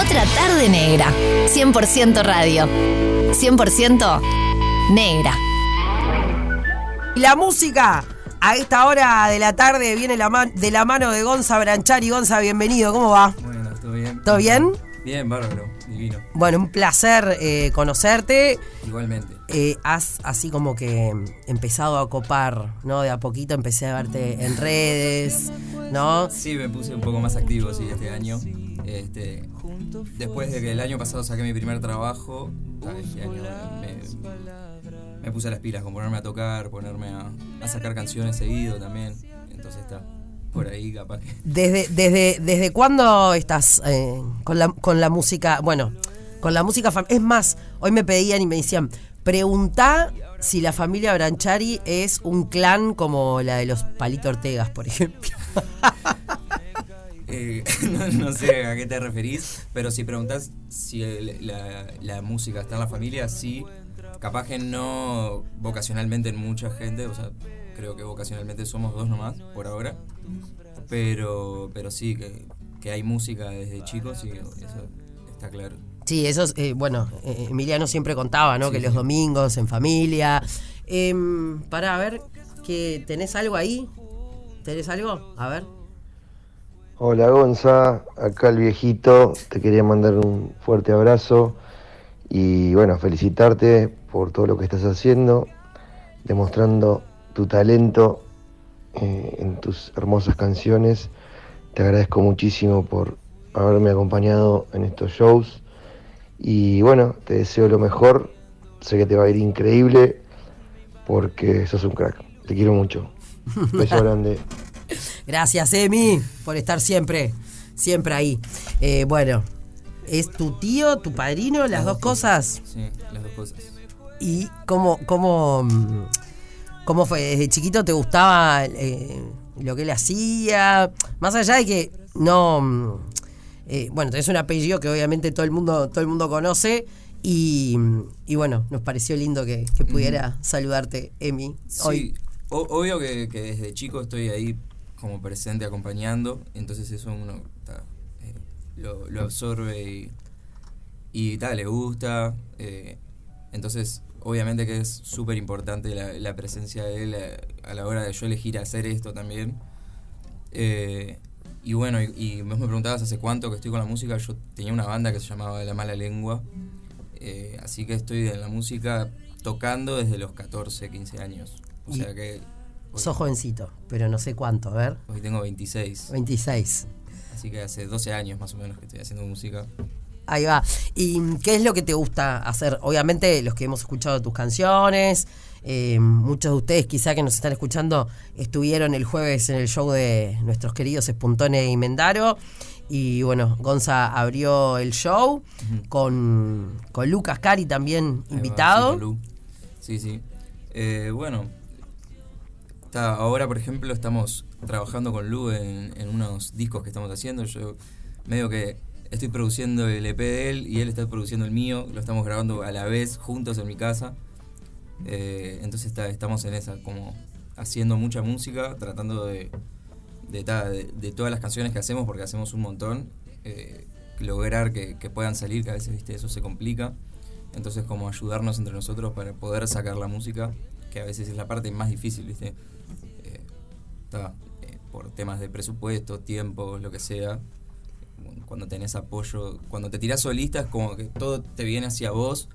Otra tarde negra. 100% radio. 100% negra. Y la música a esta hora de la tarde viene la man- de la mano de Gonza Branchari. Gonza, bienvenido, ¿cómo va? Bueno, ¿todo bien? ¿Todo bien? Bien, bárbaro, divino. Bueno, un placer eh, conocerte. Igualmente. Eh, has así como que empezado a copar, ¿no? De a poquito empecé a verte en redes, ¿no? Sí, me puse un poco más activo, sí, este año. Este, después de que el año pasado saqué mi primer trabajo, este año me, me puse las pilas con ponerme a tocar, ponerme a, a sacar canciones seguido también. Entonces está por ahí capaz que... Desde, desde, ¿Desde cuándo estás eh, con, la, con la música? Bueno, con la música. Es más, hoy me pedían y me decían, preguntá si la familia Branchari es un clan como la de los Palito Ortegas, por ejemplo. Eh, no, no sé a qué te referís, pero si preguntás si el- la, la música está en la familia, sí. Capaz que no vocacionalmente en mucha gente, o sea, creo que vocacionalmente somos dos nomás por ahora. Pero, pero sí, que, que hay música desde chicos, sí, eso está claro. Sí, eso es, eh, bueno, eh, Emiliano siempre contaba, ¿no? Sí, que los sí. domingos en familia. Em, para ver, que ¿tenés algo ahí? ¿Tenés algo? A ver. Hola Gonza, acá el viejito, te quería mandar un fuerte abrazo y bueno, felicitarte por todo lo que estás haciendo, demostrando tu talento eh, en tus hermosas canciones. Te agradezco muchísimo por haberme acompañado en estos shows y bueno, te deseo lo mejor, sé que te va a ir increíble porque sos un crack, te quiero mucho. Beso grande. Gracias, Emi, por estar siempre, siempre ahí. Eh, bueno, ¿es tu tío, tu padrino, las dos cosas? Sí, las dos cosas. ¿Y cómo, cómo, cómo fue? ¿Desde chiquito te gustaba eh, lo que él hacía? Más allá de que no... eh, bueno, tenés un apellido que obviamente todo el mundo, todo el mundo conoce. Y, y bueno, nos pareció lindo que, que pudiera saludarte, Emi, hoy. Sí, o- obvio que, que desde chico estoy ahí como presente acompañando, entonces eso uno ta, eh, lo, lo absorbe y, y tal, le gusta. eh, entonces, obviamente que es súper importante la, la presencia de él a, a la hora de yo elegir hacer esto también. Eh, y bueno, y, y vos me preguntabas hace cuánto que estoy con la música, yo tenía una banda que se llamaba La Mala Lengua, eh, así que estoy en la música tocando desde los 14, 15 años. O sea que hoy, Sos jovencito, pero no sé cuánto, a ver. hoy tengo 26, 26. así que hace 12 años más o menos que estoy haciendo música. Ahí va. ¿Y qué es lo que te gusta hacer? Obviamente, los que hemos escuchado tus canciones, eh, muchos de ustedes quizá que nos están escuchando estuvieron el jueves en el show de nuestros queridos Espuntone y Mendaro. Y bueno, Gonza abrió el show con, con Lucas Cari también Ahí invitado. Sí, sí. Eh, bueno, está, ahora por ejemplo estamos trabajando con Lu en, en unos discos que estamos haciendo. Yo medio que estoy produciendo el EP de él y él está produciendo el mío. Lo estamos grabando a la vez juntos en mi casa. Eh, entonces está, estamos en esa, como haciendo mucha música, tratando de, de, todas las canciones que hacemos, porque hacemos un montón, eh, lograr que, que puedan salir, que a veces ¿viste? eso se complica. Entonces como ayudarnos entre nosotros para poder sacar la música, que a veces es la parte más difícil, ¿viste? Eh, ta, eh, por temas de presupuesto, tiempo, lo que sea. Cuando tenés apoyo, cuando te tirás solista es como que todo te viene hacia vos.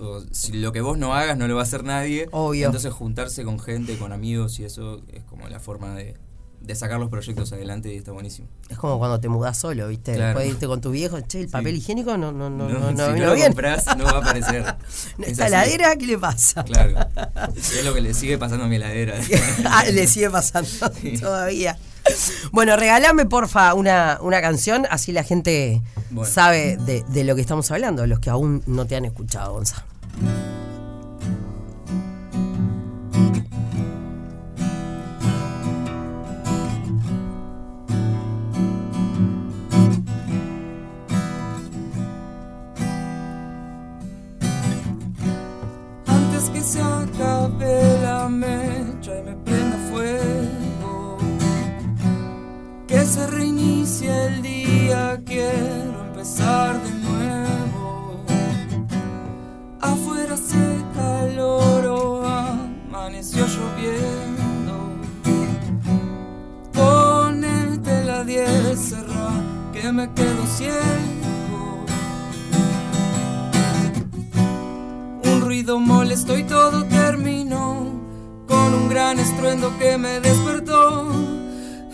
O si lo que vos no hagas no lo va a hacer nadie. Obvio. Entonces juntarse con gente, con amigos y eso es como la forma de, de sacar los proyectos adelante y está buenísimo. Es como cuando te mudás solo, ¿viste? Claro. Después de irte con tu viejo, che, el papel higiénico no, no, no, no, no si vino no lo bien. compras, no va a aparecer. Es ¿Esta heladera qué le pasa? Claro. Es lo que le sigue pasando a mi heladera. ah, le sigue pasando Sí. todavía. Bueno, regálame porfa una, una canción, así la gente Bueno. sabe de, de lo que estamos hablando, los que aún no te han escuchado, Gonza. Un ruido molesto y todo terminó con un gran estruendo que me despertó.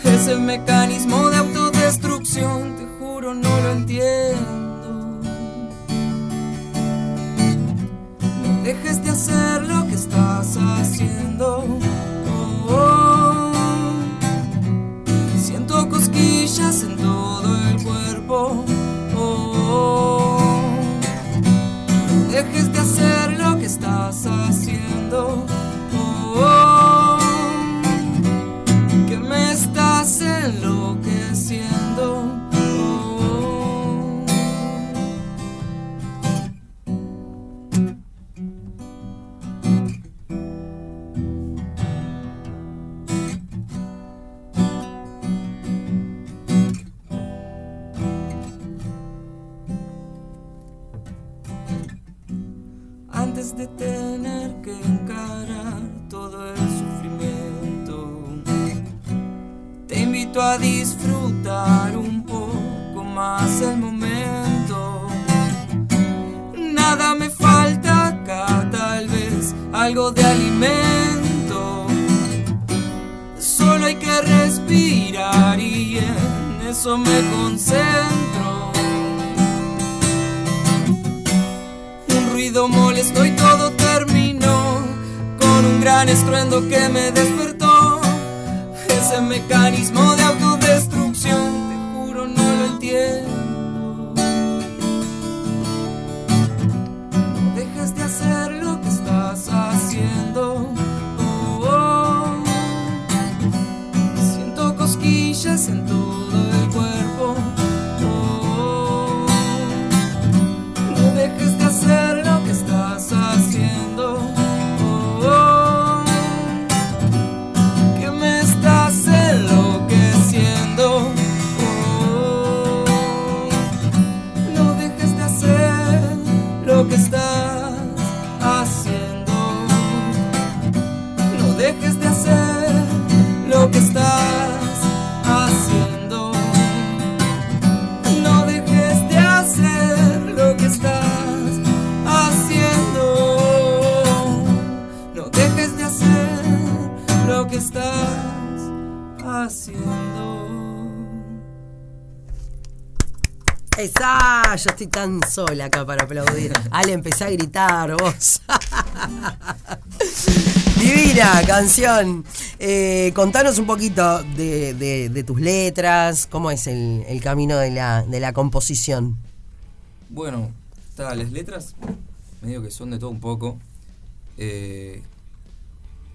Ese mecanismo de autodestrucción, te juro, no lo entiendo. No dejes de hacer lo que estás haciendo. Oh, oh. Siento cosquillas en No dejes invito a disfrutar un poco más el momento. Nada me falta acá, tal vez algo de alimento. Solo hay que respirar y en eso me concentro. un ruido molesto y todo terminó con un gran estruendo que me despertó. Ese mecanismo de autodestrucción, estás haciendo. Esa, yo estoy tan sola acá para aplaudir. Ale, empecé a gritar, vos. Divina canción. Eh, contanos un poquito de, de- de tus letras, cómo es el, el camino de la, de la composición. Bueno, está, las letras medio que son de todo un poco. Eh,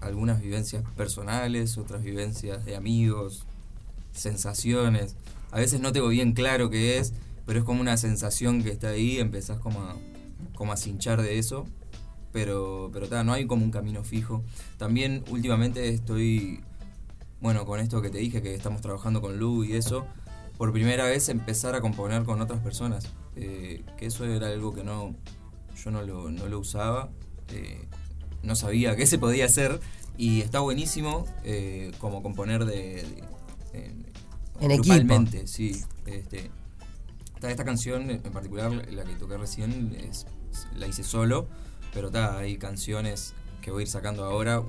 algunas vivencias personales, otras vivencias de amigos, sensaciones. A veces no tengo bien claro qué es, pero es como una sensación que está ahí, empezás como a, como a cinchar de eso. Pero, pero ta, no hay como un camino fijo. También últimamente estoy, bueno, con esto que te dije, que estamos trabajando con Lu y eso, por primera vez empezar a componer con otras personas. Eh, que eso era algo que no, yo no lo, no lo usaba, eh, no sabía que se podía hacer y está buenísimo eh, como componer de, de- en, equipo. sí. Este, esta, esta canción en particular, la que toqué recién, es, la hice solo, pero ta, hay canciones que voy a ir sacando ahora.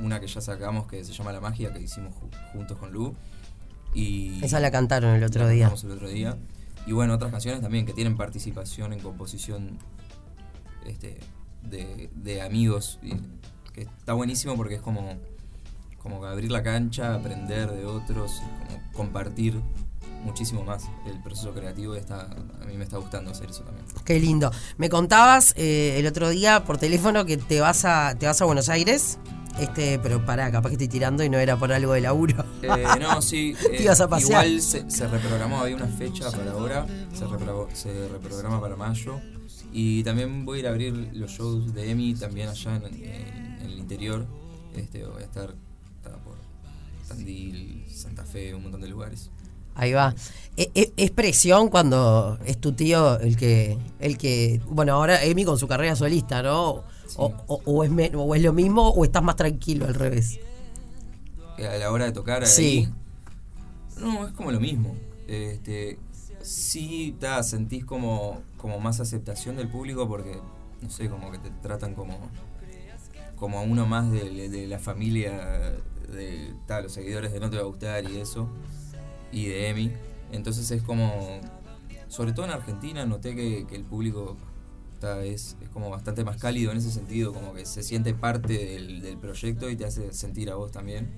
Una que ya sacamos que se llama La Magia, que hicimos ju- juntos con Lu. Y Esa la cantaron el otro día. el otro día. Y bueno, otras canciones también que tienen participación en composición este, de, de amigos. y que está buenísimo porque es como, como abrir la cancha, aprender de otros, como compartir muchísimo más el proceso creativo. Está, a mí me está gustando hacer eso también. Qué lindo. Me contabas eh, el otro día por teléfono que te vas a, te vas a Buenos Aires. Este, pero pará, capaz que estoy tirando y no era por algo de laburo. Eh, no, sí. Te ibas a pasear. Igual se, se reprogramó, había una fecha para ahora, se, repro- se reprograma para mayo. Y también voy a ir a abrir los shows de Emi también allá en, en- en el interior. Este, voy a estar, por Tandil, Santa Fe, un montón de lugares. Ahí va. E- e- ¿Es presión cuando es tu tío el que, el que, bueno, ahora Emi con su carrera solista, ¿no? O, o- o es, me- o es lo mismo o estás más tranquilo al revés. a la hora de tocar ahí. Sí. No, es como lo mismo. Este, sí, ta, sentís como, como más aceptación del público porque, no sé, como que te tratan como, como a uno más de, de la familia de ta, los seguidores de No Te Va a Gustar y eso, y de Emi. Entonces es como, sobre todo en Argentina, noté que, el público ta, es, es como bastante más cálido en ese sentido, como que se siente parte del proyecto y te hace sentir a vos también.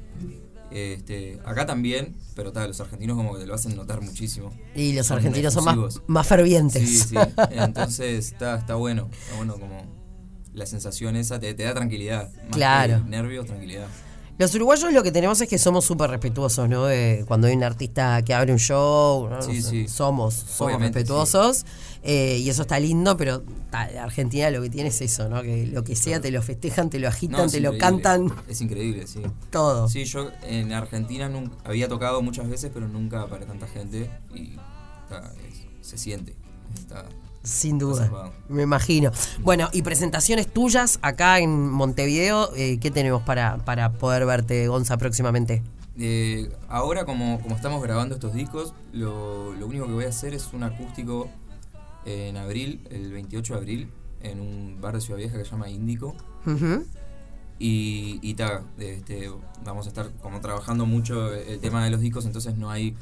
Este, acá también, pero ta, los argentinos como que te lo hacen notar muchísimo. Y los Son argentinos son más, más fervientes. Sí, sí. Entonces está, está bueno. Está bueno como la sensación esa te, te da tranquilidad. Más Claro. que nervios, tranquilidad. Los uruguayos lo que tenemos es que somos súper respetuosos, ¿no? Cuando hay un artista que abre un show, ¿no? Sí, No sé, sí. somos, somos Obviamente, respetuosos eh, y eso está lindo, pero Argentina lo que tiene es eso, ¿no? Que lo que sea te lo festejan, te lo agitan, No, te lo cantan, Es increíble, sí. todo. Sí, yo en Argentina nun- había tocado muchas veces, pero nunca para tanta gente y es- se siente. Está, Sin duda, me imagino. Bueno, y presentaciones tuyas acá en Montevideo, eh, ¿qué tenemos para, para poder verte, Gonza, próximamente? Eh, ahora, como, como estamos grabando estos discos, lo, lo único que voy a hacer es un acústico en abril, el 28 de abril, en un bar de Ciudad Vieja que se llama Índico. Y, y ta, este, vamos a estar como trabajando mucho el tema de los discos, entonces no hay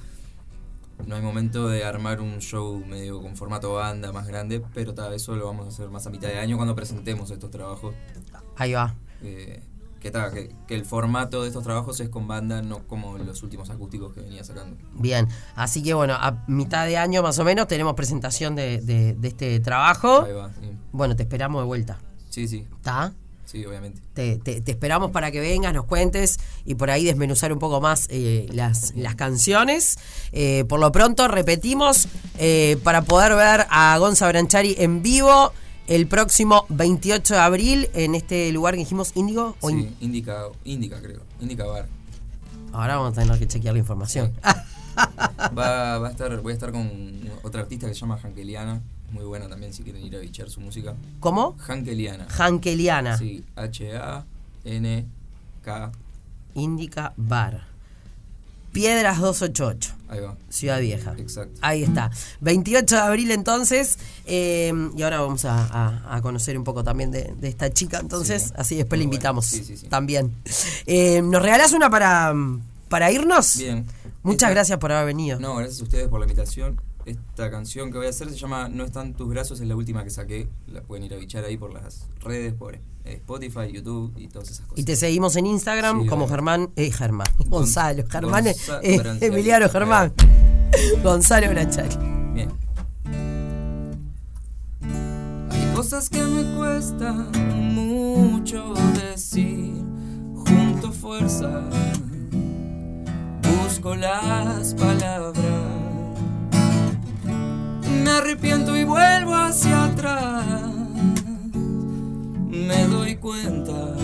no hay momento de armar un show medio con formato banda más grande, pero ta, eso lo vamos a hacer más a mitad de año cuando presentemos estos trabajos. Ahí va. Eh, que, ta, que, que el formato de estos trabajos es con banda, no como los últimos acústicos que venía sacando. Bien, así que bueno, a mitad de año más o menos tenemos presentación de, de- de este trabajo. Ahí va, sí. Bueno, te esperamos de vuelta. Sí, sí, ¿Está? Sí, obviamente. Te, te- te esperamos para que vengas, nos cuentes y por ahí desmenuzar un poco más eh, las, las canciones. Eh, por lo pronto, repetimos, eh, para poder ver a Gonza Branchari en vivo el próximo 28 de abril en este lugar que dijimos Índigo. o Sí, Indica, Indica creo, Indica Bar. Ahora vamos a tener que chequear la información. Va, va a estar, voy a estar con otra artista que se llama Hankeliana, muy buena también si quieren ir a bichar su música. ¿Cómo? Hankeliana. Hankeliana. Sí, H-A-N-K. Indica Bar. Piedras 288. Ahí va. Ciudad Vieja. Exacto. Ahí está. 28 de abril entonces. eh, y ahora vamos a, a- a conocer un poco también de, de esta chica. Entonces, Sí. así después Muy le bueno. invitamos Sí, sí, sí. también. Eh, ¿Nos regalás una para, para irnos? Bien. Muchas Esta- gracias por haber venido. No, gracias a ustedes por la invitación. Esta canción que voy a hacer se llama No están tus brazos, es la última que saqué. La pueden ir a bichar ahí por las redes, por eh, Spotify, YouTube y todas esas cosas. Y te seguimos en Instagram Sí, como. Germán, eh, Germán, Gonzalo, Germán, eh, Gonza- eh, Branchiari. Emiliano Germán, Gonzalo Branchari. Bien. Hay cosas que me cuestan mucho decir. Junto fuerza, busco las palabras. Arrepiento y vuelvo hacia atrás. Me doy cuenta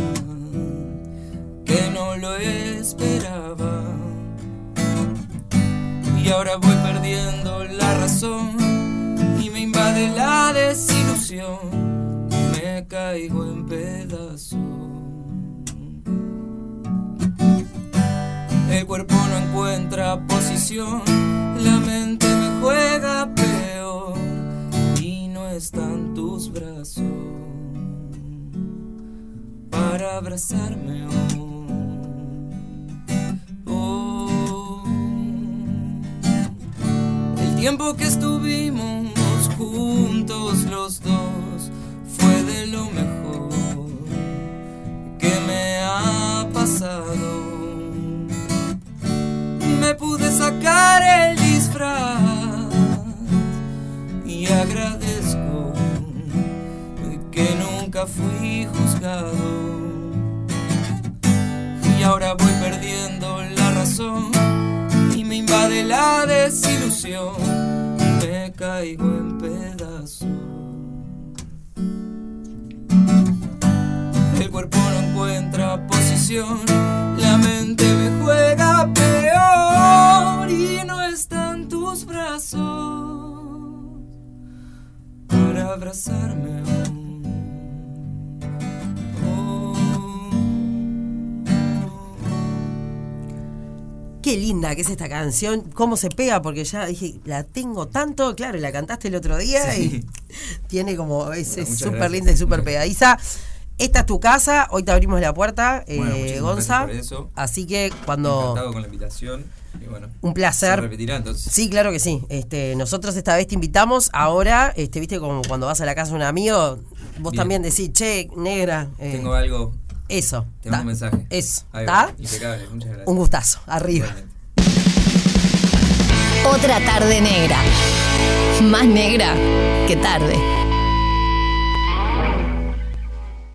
que no lo esperaba. Y ahora voy perdiendo la razón y me invade la desilusión. Me caigo en pedazos. El cuerpo no encuentra posición, la mente para abrazarme. oh. Oh. El tiempo que estuvimos juntos los dos fue de lo mejor fui juzgado. Y ahora voy perdiendo la razón y me invade la desilusión. Me caigo en pedazos. El cuerpo no encuentra posición, la mente me juega peor y no está brazos para abrazarme Qué linda que es esta canción, cómo se pega, porque ya dije, la tengo tanto, claro, la cantaste el otro día Sí. y tiene como, es Bueno, súper linda y súper pegadiza. Esta es tu casa, hoy te abrimos la puerta, eh, Bueno, muchísimas Gonza. Así que cuando... Encantado con la invitación. Y bueno, Un placer. Se repetirá entonces. Sí, claro que sí. Este, nosotros esta vez te invitamos. Ahora, este, viste, como cuando vas a la casa de un amigo, vos Bien. también decís, che, negra. eh, Tengo algo. Eso. Te mando un mensaje. Eso. ¿Está? Impecable. Muchas gracias. Un gustazo. Arriba. Igualmente. Otra tarde negra. Más negra que tarde.